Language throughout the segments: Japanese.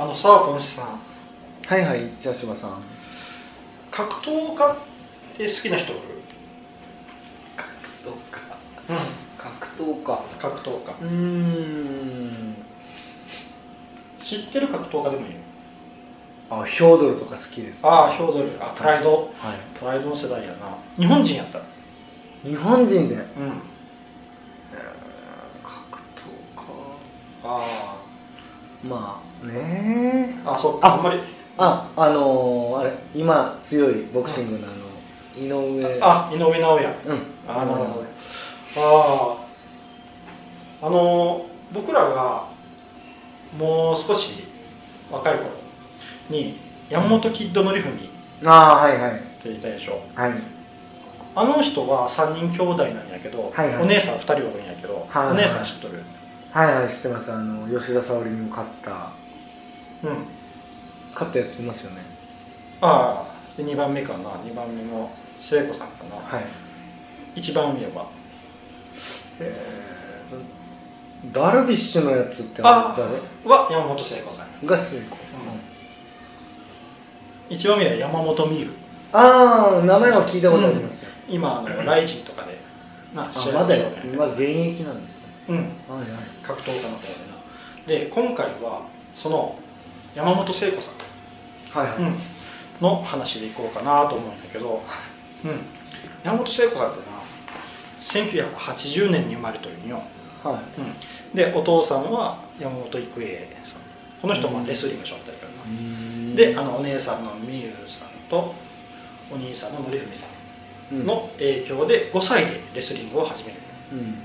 あのさポンセさん。はいはいじゃあ柴さん。格闘家って好きな人おる？格闘家？うん。格闘家。格闘家。うーん。知ってる格闘家でもいいよ。あヒョードルとか好きです。ああヒョードル。あプライド。はプライドの世代やな。日本人やった日本人で？うん。格闘家。あまあねああそっかああんまり。ああのー、あれ今強いボクシングのあの井上。あ井上尚弥。うん。あなるほどあああの僕らがもう少し若い頃に山本キッドのりふみっああはいはいていたでしょはいあの人は3人兄弟なんやけど、はいはい。お姉さん2人おるんやけど、はいはい。お姉さん知っとる？はいはい知ってます。あの吉田沙保里にも勝ったうん。勝ったやついますよね。ああで2番目かな。2番目の聖子さんかな、はい。一番上は。えー、ダルビッシュのやつってあ誰は山本聖子さん。が聖子、一番上は山本美優ああ名前は聞いたことありますよ、今あのライジンとかでまだ試合をしようね今現役なんですね。うん。はいはい。格闘家の方でな。で今回はその山本聖子さん、はいはい、うん、の話でいこうかなと思うんだけど、うん、山本聖子さんってな1980年に生まれとるんよ、はうん、でお父さんは山本育英さん。この人もレスリングしょったやからな、いであのお姉さんのみゆさんとお兄さんの典文さんの影響で5歳でレスリングを始める。うん。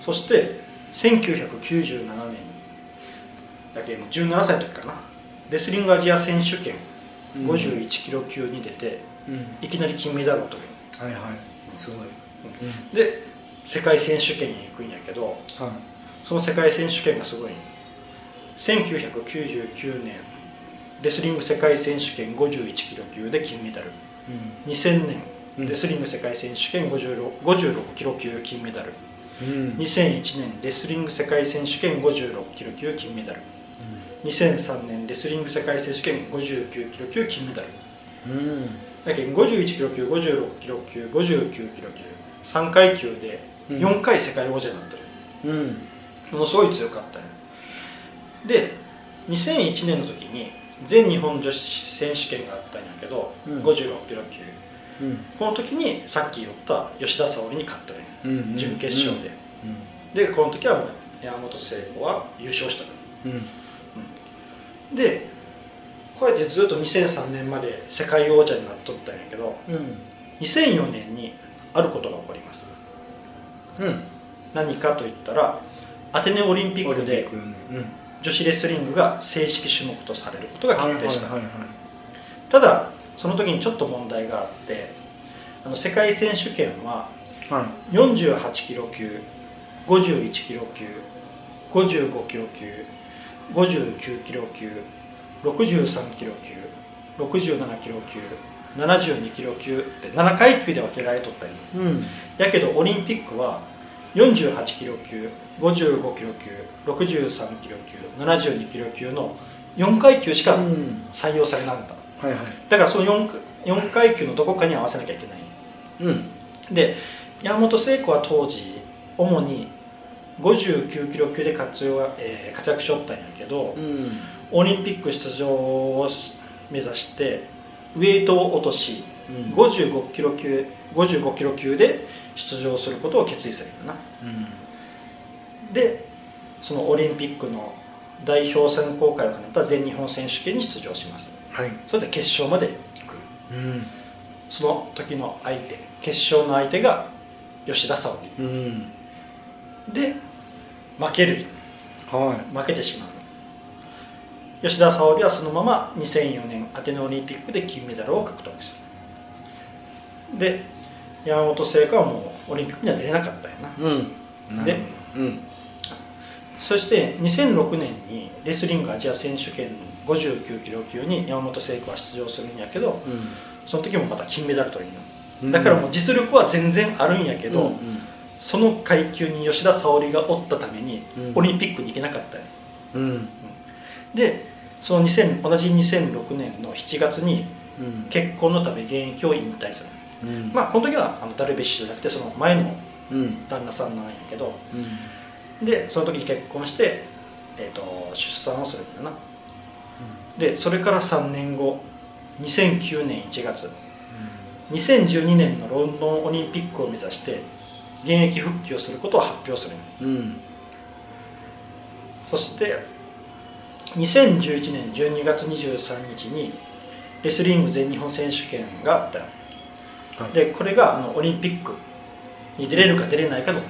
そして1997年だけど17歳の時かな。レスリングアジア選手権うん。51キロ級に出てうん。いきなり金メダルを取る。はいはい。すごい、で世界選手権に行くんやけどはい。その世界選手権がすごい。1999年レスリング世界選手権51キロ級で金メダル。2000年うん。レスリング世界選手権56 56キロ級金メダル。うん。2001年レスリング世界選手権56キロ級金メダル2003年レスリング世界選手権59キロ級金メダル。うん。だけど51キロ級56キロ級59キロ級3階級でうん。4回世界王者になってる、うん。ものすごい強かったよで2001年の時に全日本女子選手権があったんやけど、うん。56キロ級。うん。この時にさっき言った吉田沙保里に勝ったねうん準決勝で、うん。でこの時はもう山本聖子は優勝したの。うんでこうやってずっと2003年まで世界王者になっとったんやけどうん。2004年にあることが起こります。うん。何かといったらアテネオリンピックでうん。女子レスリングが正式種目とされることが決定した、ただその時にちょっと問題があってあの世界選手権ははい。48キロ級51キロ級55キロ級59キロ級63キロ級67キロ級72キロ級って7階級で分けられとったんようん。やけどオリンピックは48キロ級55キロ級63キロ級72キロ級の4階級しかうん。採用されなかった。はいはい。だからその 4, 4階級のどこかに合わせなきゃいけない。うん。で山本聖子は当時主に59キロ級で活用、えー活躍しとったんやけどうん。オリンピック出場を目指してウェイトを落としうん。55キロ級55キロ級で出場することを決意するんだな。うん。でそのオリンピックの代表選考会を兼ねた全日本選手権に出場します。はい。それで決勝まで行く。うん。その時の相手決勝の相手が吉田沙保里。うん。で負ける。は負けてしまう。の吉田沙保里はそのまま2004年アテネオリンピックで金メダルを獲得する。で山本聖子はもうオリンピックには出れなかったよな。いうん。でうん。そして2006年にレスリングアジア選手権59キロ級に山本聖子は出場するんやけどうん。その時もまた金メダル取るんようん。だからもう実力は全然あるんやけど、うんその階級に吉田沙保里がおったためにうん。オリンピックに行けなかったようん。でその2000同じ2006年の7月にうん。結婚のため現役を引退する、うん。まあこの時はあのダルビッシュじゃなくてその前のうん。旦那さんなんやけどうん。でその時に結婚して、えー、と出産をするんだよなでそれから3年後2009年1月。2012年のロンドンオリンピックを目指して現役復帰をすることを発表する。うん。そして2011年12月23日にレスリング全日本選手権があった。よはい。でこれがあのオリンピックに出れるか出れないかの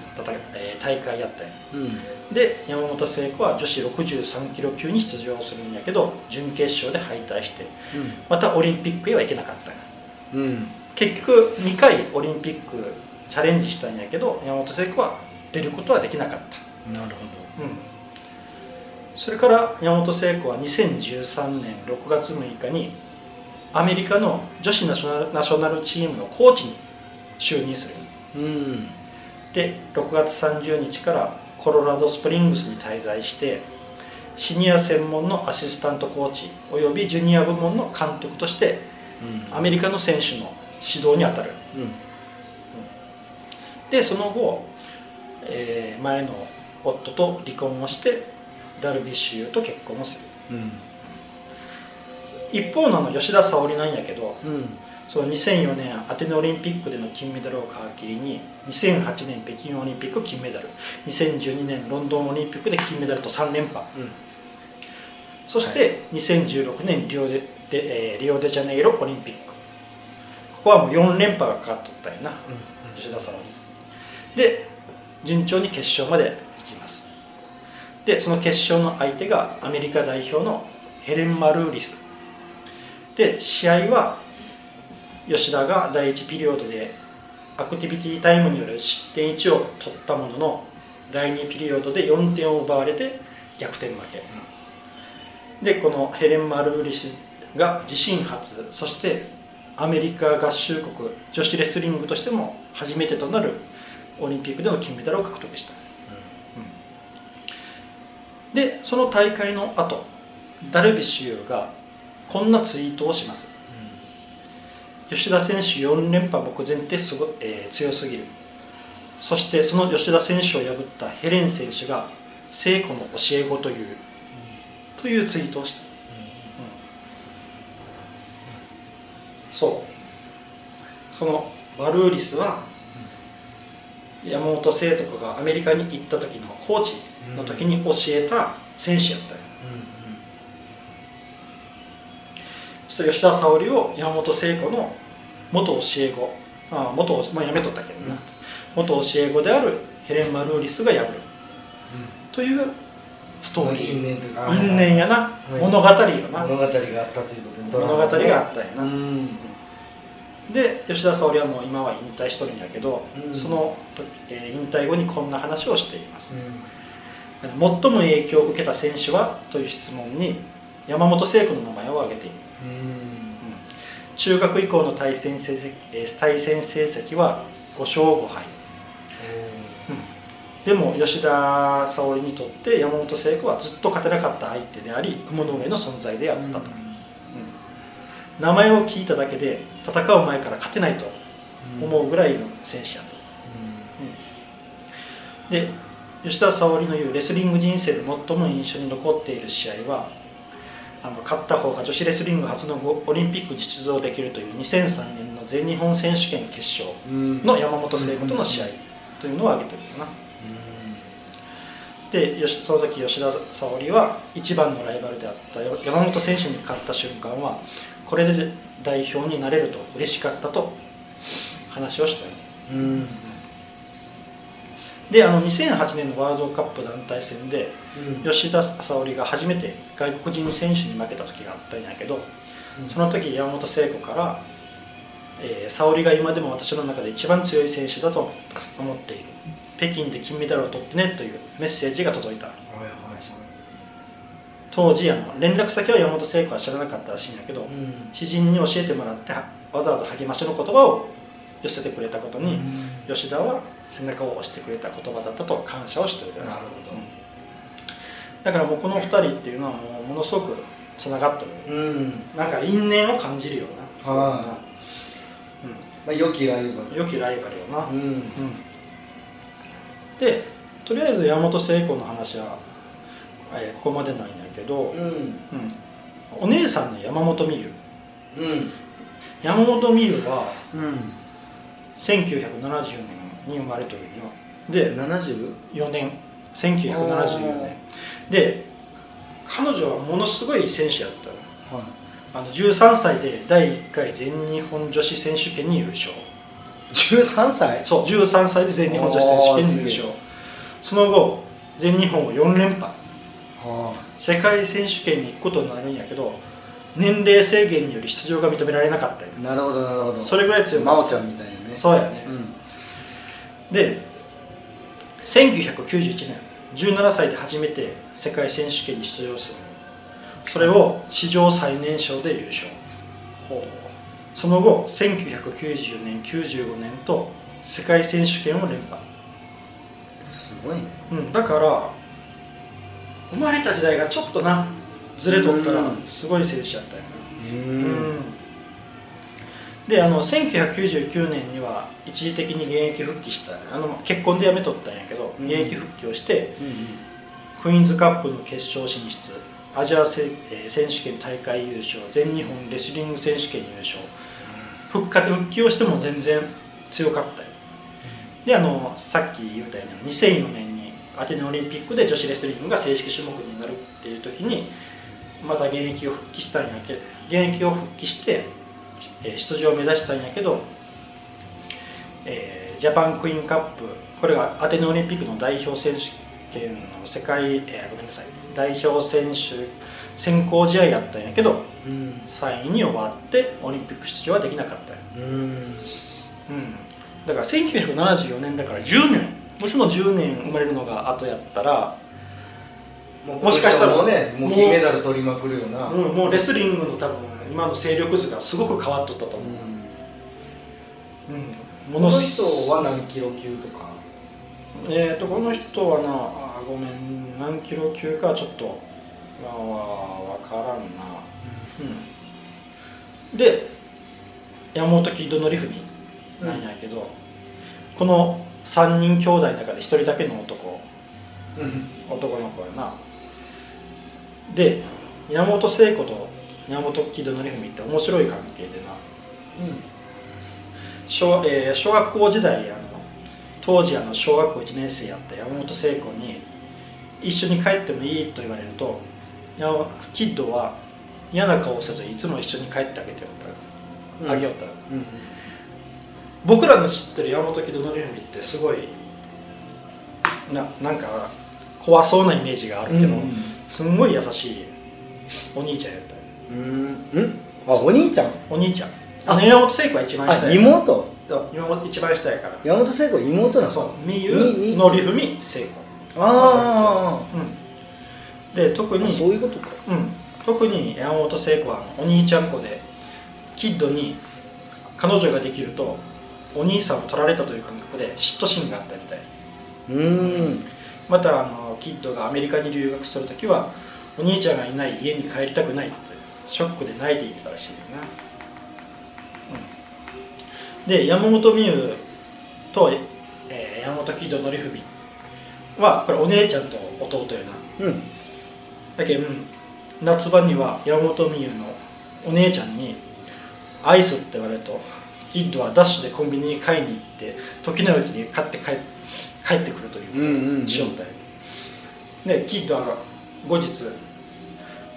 大会やったようん。で山本聖子は女子63キロ級に出場するんやけど準決勝で敗退してまたオリンピックへは行けなかったんようん。結局2回オリンピックチャレンジしたんやけど山本聖子は出ることはできなかった。なるほうん、それから山本聖子は2013年6月6日にアメリカの女子ナショナルナショナルチームのコーチに就任する。どうん。で6月30日からコロラドスプリングスに滞在してシニア専門のアシスタントコーチおよびジュニア部門の監督としてうん。アメリカの選手の指導に当たる。うんでその後、えー前の夫と離婚をしてダルビッシュ有と結婚をする。うん。一方の吉田沙保里なんやけどうん。その2004年アテネオリンピックでの金メダルを皮切りに2008年北京オリンピック金メダル2012年ロンドンオリンピックで金メダルと3連覇。そして2016年リオデで、えーリオデジャネイロオリンピック。ここはもう4連覇がかかっとったんやな吉田沙保里で順調に決勝まで行きます。でその決勝の相手がアメリカ代表のヘレン・マルーリス。で試合は吉田が第1ピリオドでアクティビティタイムによる失点1を取ったものの第2ピリオドで4点を奪われて逆転負け。でこのヘレン・マルーリスが自身初そしてアメリカ合衆国女子レスリングとしても初めてとなるオリンピックでの金メダルを獲得した、うん。でその大会の後ダルビッシュ有がこんなツイートをします。吉田選手4連覇目前ってすご、えー強すぎる。そしてその吉田選手を破ったヘレン選手が聖子の教え子という、というツイートをした、そう。そのバルーリスは山本聖とかがアメリカに行った時のコーチの時に教えた選手やったよ、そして吉田沙保里を山本聖子の元教え子ああ元、まあ、辞めとったけどな、うん元教え子であるヘレン・マルーリスが破る。というストーリー。因縁因縁やな、はい物語よな、物語があったということで物語があったんやな、うんで吉田沙保里はもう今は引退しとるんやけど、うん。その時、えー引退後にこんな話をしています、最も影響を受けた選手はという質問に山本聖子の名前を挙げている。うん。中学以降の対戦成績えー対戦成績は5勝5敗、でも吉田沙保里にとって山本聖子はずっと勝てなかった相手であり雲の上の存在であったと、うん。名前を聞いただけで戦う前から勝てないと思うぐらいの選手やと、で吉田沙保里の言うレスリング人生で最も印象に残っている試合はあの勝った方が女子レスリング初のゴオリンピックに出場できるという2003年の全日本選手権決勝の山本聖子との試合というのを挙げてるよな。でよしその時吉田沙保里は一番のライバルであったよ山本選手に勝った瞬間はこれで代表になれると嬉しかったと話をしたようん。であの2008年のワールドカップ団体戦でうん。吉田沙保里が初めて外国人選手に負けた時があったんやけどその時山本聖子から、えー沙保里が今でも私の中で一番強い選手だと思っている。北京で金メダルを取ってねというメッセージが届いた当時あの連絡先は山本聖子は知らなかったらしいんやけど、うん。知人に教えてもらってはわざわざ励ましの言葉を寄せてくれたことに、吉田は背中を押してくれた言葉だったと感謝をしているなるほだからもうこの2人っていうのはもうものすごくつながっとる。うん。なんか因縁を感じるような。はい。まあ良きライバうん、良きライバルよな、ルうん。うん。でとりあえず山本聖子の話は、えーここまでなんやけど、うん。うんお姉さんの山本美優。うん。山本美優はうん。1970年に生まれとるよ。で 70? 4年。1974年。で彼女はものすごい選手やったの。はい。あの13歳で第1回全日本女子選手権に優勝。13歳？そう13歳で全日本女子選手権に優勝。その後全日本を4連覇。は世界選手権に行くことになるんやけど年齢制限により出場が認められなかったよ。あなるほどなるほど。それぐらい強かっ真央ちゃんみたいなね。たそうやね、うん。で1991年17歳で初めて世界選手権に出場する。それを史上最年少で優勝。ほその後1990年95年と世界選手権を連覇、うすごいね。うん、だから生まれた時代がちょっとなずれとったらうん。すごい選手やったよううん。であの1999年には一時的に現役復帰した。あの結婚で辞めとったんやけどうん。現役復帰をしてうんクイーンズカップの決勝進出アジアせ、えー選手権大会優勝全日本レスリング選手権優勝復活復帰をしても全然強かったよ。であのさっき言ったように2004年にアテネオリンピックで女子レスリングが正式種目になるっていう時にまた現役を復帰したんやけど現役を復帰して、えー出場を目指したんやけど、えージャパンクイーンカップこれがアテネオリンピックの代表選手権の世界、えーごめんなさい代表選手選考試合やったんやけどうん。3位に終わってオリンピック出場はできなかった。ようん。うん、だから1974年だから10年もしも10年生まれるのが後やったら、ももしかしたらもうねもう金メダル取りまくるよな。うん、もうレスリングの多分今の勢力図がすごく変わっとったと思う、うん。こもの人は何キロ級とか？えー、とこの人はなあーごめん何キロ級かちょっとまあわ分からんな、うん、で山本キッドのリフミなんやけど、この3人兄弟の中で1人だけの男。うん。男の子やな。で山本聖子と山本木戸典文って面白い関係でな。小,、えー小学校時代あの当時あの小学校1年生やった山本聖子に一緒に帰ってもいいと言われるとやキッドは嫌な顔をせずいつも一緒に帰ってあげてよったら、あげよった。らうん僕らの知ってる山本木戸典文ってすごいななんか怖そうなイメージがあるけど、うんすんごい優しいお兄ちゃんやったよ。うん。うん？あお兄ちゃん？お兄ちゃん。あの山本聖子は一番下妹？そう今も一番下やから。山本聖子妹なの？そう美み優みのりふみ聖子。あうん。で特あにそういうことか。うん、特に山本聖子はお兄ちゃん子でキッドに彼女ができるとお兄さんを取られたという感覚で嫉妬心があったみたい。うん。またあのキッドがアメリカに留学する時はお兄ちゃんがいない家に帰りたくないってショックで泣いていたらしいよな、うん、で山本美優と、えー山本キッドのりふみはこれお姉ちゃんと弟よな。うん。だけど、うん。夏場には山本美優のお姉ちゃんに「アイス」って言われるとキッドはダッシュでコンビニに買いに行って時のうちに買って帰帰ってくるといううんうんうん。でキッドは後日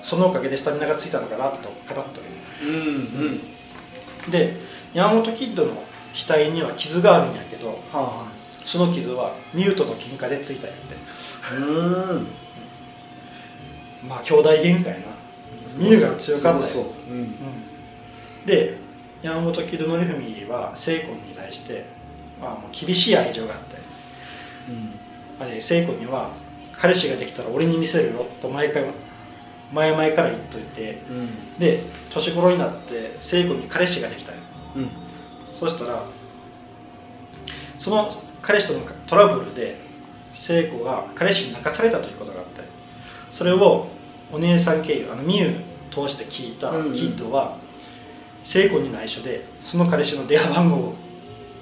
そのおかげでスタミナがついたのかなと語っておるうんうん。で山本キッドの額には傷があるんやけどはその傷はミュートの喧嘩でついたんやって。あうん。まあ兄弟喧嘩やな。ミュウが強かったよ。うん。で山本木戸典文は聖子に対して、まあ、もう厳しい愛情があってあれ聖子には彼氏ができたら俺に見せるよと毎回前々から言っといてうん。で年頃になって聖子に彼氏ができたよ。うん。そしたらその彼氏とのトラブルで聖子が彼氏に泣かされたということがあってそれをお姉さん経由あの美優通して聞いたうんうん。キッドは聖子に内緒でその彼氏の電話番号を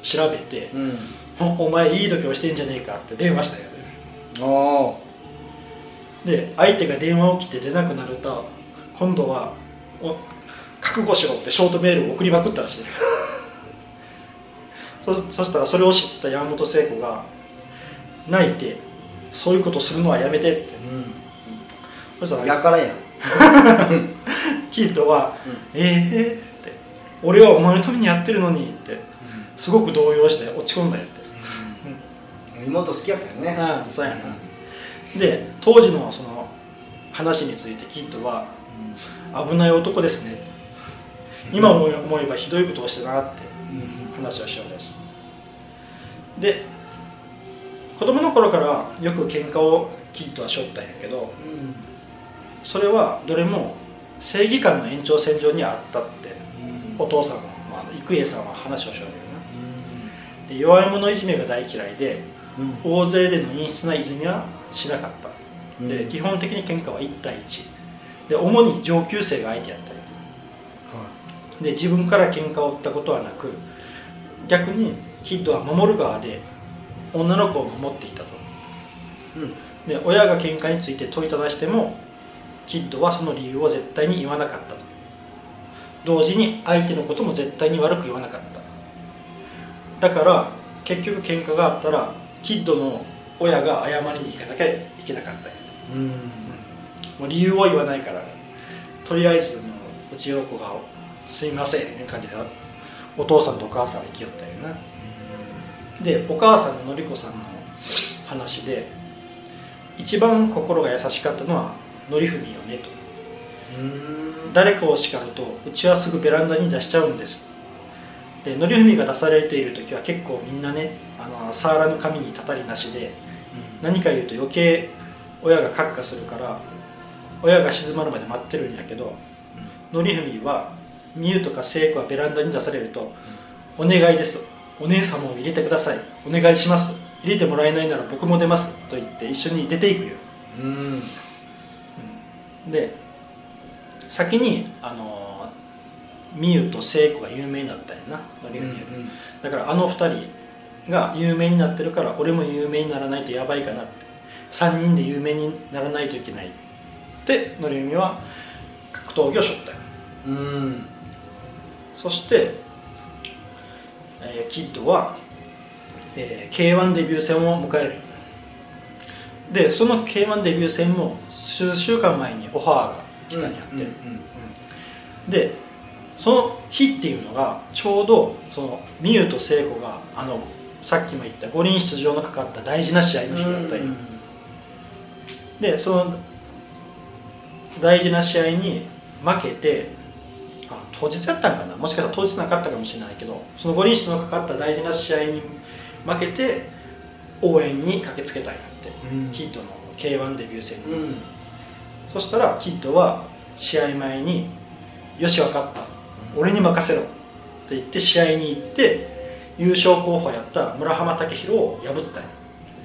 調べてうん「おお前いい度胸してんじゃねえか」って電話したよね。あで相手が電話を切って出なくなると今度はお覚悟しろってショートメールを送りまくったらしい そそしたらそれを知った山本聖子が泣いてそういうことするのはやめてって。そしたらあやからやん。キッドは「ええって「俺はお前のためにやってるのに」ってすごく動揺して落ち込んだんやって。妹好きやったよね。ああそうやな。で当時のその話についてキッドは危ない男ですね今思え思えばひどいことをしたなって話をしようです。で子供の頃からよく喧嘩をキッドはしょったんやけどそれはどれも正義感の延長線上にあった。ってお父さん、まあ、郁恵さんは話をしようよな。で弱い者いじめが大嫌いで大勢での陰湿ないじめはしなかった。で基本的に喧嘩は1対1で主に上級生が相手やったり。で自分から喧嘩を売ったことはなく逆にキッドは守る側で女の子を守っていたと。で親が喧嘩について問いただしてもキッドはその理由を絶対に言わなかったと同時に相手のことも絶対に悪く言わなかった。だから結局喧嘩があったらキッドの親が謝りに行かなきゃいけなかったんやうん。もう理由を言わないからね。とりあえずもううちの子が「すいません」いう感じでお父さんとお母さんは生きよったんやなでお母さんののりこさんの話で一番心が優しかったのはのりふみよねとうん誰かを叱るとうちはすぐベランダに出しちゃうんです。でのりふみが出されている時は結構みんなねあの触らぬ神にたたりなしで何か言うと余計親がカッカするから親が静まるまで待ってるんやけどのりふみはみゆとか聖子がベランダに出されると「お願いですお姉様を入れてください。お願いします。入れてもらえないなら僕も出ます」と言って一緒に出ていくよ。うん。で先にあのみゆと聖子が有名になったんやなのりふみよりだからあの二人が有名になってるから俺も有名にならないとやばいかなって。3人で有名にならないといけないってのりふみは格闘技をしょったんや。うん。そして、えーキッドは、えー k 1デビュー戦を迎える。でその k 1デビュー戦も数週間前にオファーが来たんやって、でその日っていうのがちょうどそのみゆと聖子があのさっきも言った五輪出場のかかった大事な試合の日だったんよ、でその大事な試合に負けてあ当日やったんかな？もしかしたら当日なかったかもしれないけどその五輪出場のかかった大事な試合に負けて応援に駆けつけたんやって、うん。キッドの k 1デビュー戦に、うんそしたらキッドは試合前に「よし分かった。俺に任せろ」って言って試合に行って優勝候補やった村浜武宏を破ったんよ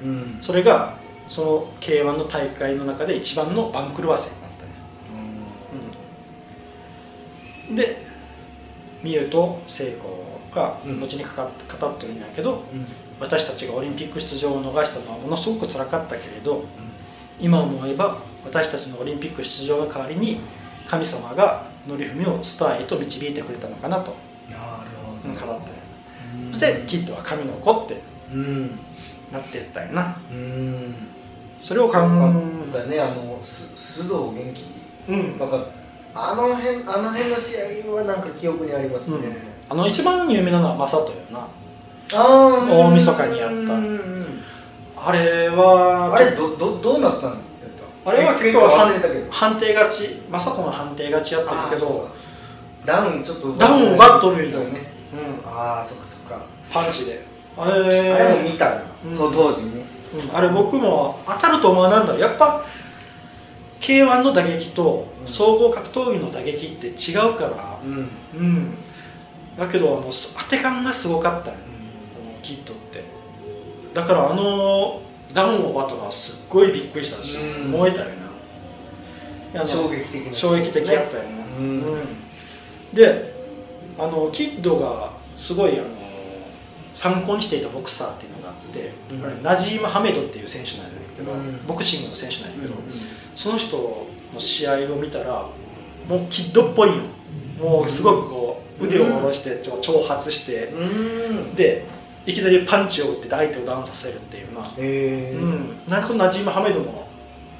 うん。それがその k 1の大会の中で一番の番狂わせ。になったうん、でみゆと聖子がうん。後にかか語ってるんやけど、うん。私たちがオリンピック出場を逃したのはものすごく辛かったけれど今思えば私たちのオリンピック出場の代わりに神様が則文をスターへと導いてくれたのかなと。語ったんやうん。そしてキッドは神の子ってうんなっていったんやな。うん。それを考えだねあのす須藤元気？うん。なんかあの辺あの辺の試合はなんか記憶にありますね、うん。あの一番有名なのは正人よな。大晦日にやったあれはあれどどどうなったんやった？あれは結構判定勝ち。正人の判定勝ちやったんやけど。ダウンちょっと。ダウンを奪っとるんよね。うん。ああそっかそっか。パンチで。ああれもれ見たな、うん。その当時ね。うん。あれ僕も当たると思わなんだろう。やっぱ k 1の打撃とうん。総合格闘技の打撃って違うから。うん。うん。だけどあの当て感がすごかったキッドってだからあのダウンを奪ったのはすっごいびっくりしたし、うん。燃えたよな。衝撃的な衝撃的やったよね、うん。であのキッドがすごいあの参考にしていたボクサーっていうのがあって、うん。ナジーム・ハメドっていう選手なんだけど、うん。ボクシングの選手なんだけど、うんその人の試合を見たらもうキッドっぽいよ。もうすごくこう腕を下ろして挑発して、うん。でいきなりパンチを打って相手をダウンさせるっていうな、えー。うん、なんかそのナジーム・ハメドの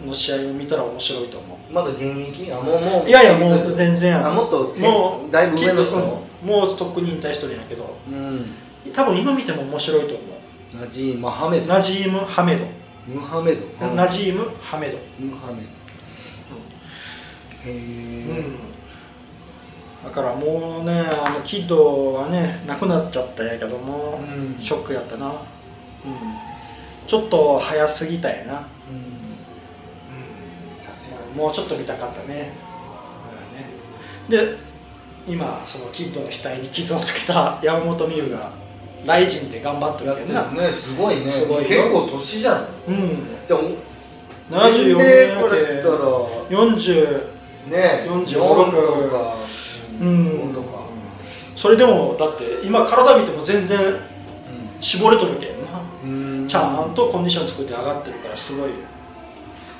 の試合を見たら面白いと思う。まだ現役？あもうもう。いやいやもう全然あもっとせもうだいぶ上の人？もうとっくに引退しとるんやけど。うん。多分今見ても面白いと思う。ナジー・マハメド。ナジーム・ハメド、ムハメド。うんナジーム・ハメド、ムハメド。へえうんだからもうねあのキッドはね亡くなっちゃったんやけども、うん。ショックやったな、うん、ちょっと早すぎたやな、うん。うん、もうちょっと見たかったね,、うん、ねで今そのキッドの額に傷をつけた 山本美宇がライジンで頑張ってるけどねすごいね。すごいよ。結構年じゃん。うん。でも74年齢からしたら40ね45 4とかうん。5とかそれでもだって今体見ても全然絞れとるけんな。うん。ちゃんとコンディション作って上がってるからすごいす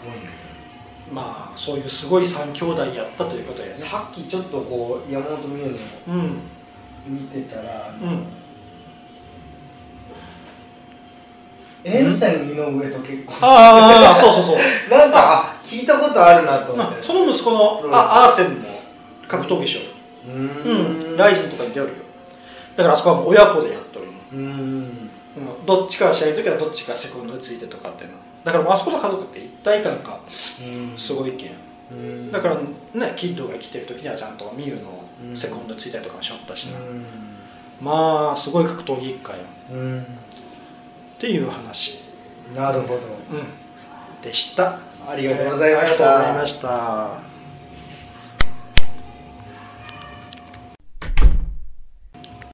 ごいね。まあそういうすごい3兄弟やったということやね。さっきちょっとこう山本美優のうん。見てたらうん。遠征井上と結婚ああそうそうそう。なんかあ聞いたことあるなと思って。まあその息子のあアーセンも格闘技しようるうん。ライジンとかに出よるよ。だからあそこは親子でやっとるの。うん。うん。どっちかが試合の時はどっちかセコンドについてとかっていうの。だからもうあそこの家族って一体感がすごいけんうんだからねキッドが生きてる時にはちゃんとミユのセコンドついたりとかもしょったしな、まあすごい格闘技一家やんうんうんっていう話、なるほど。うん、でした。ありがとうございましありがとうございたました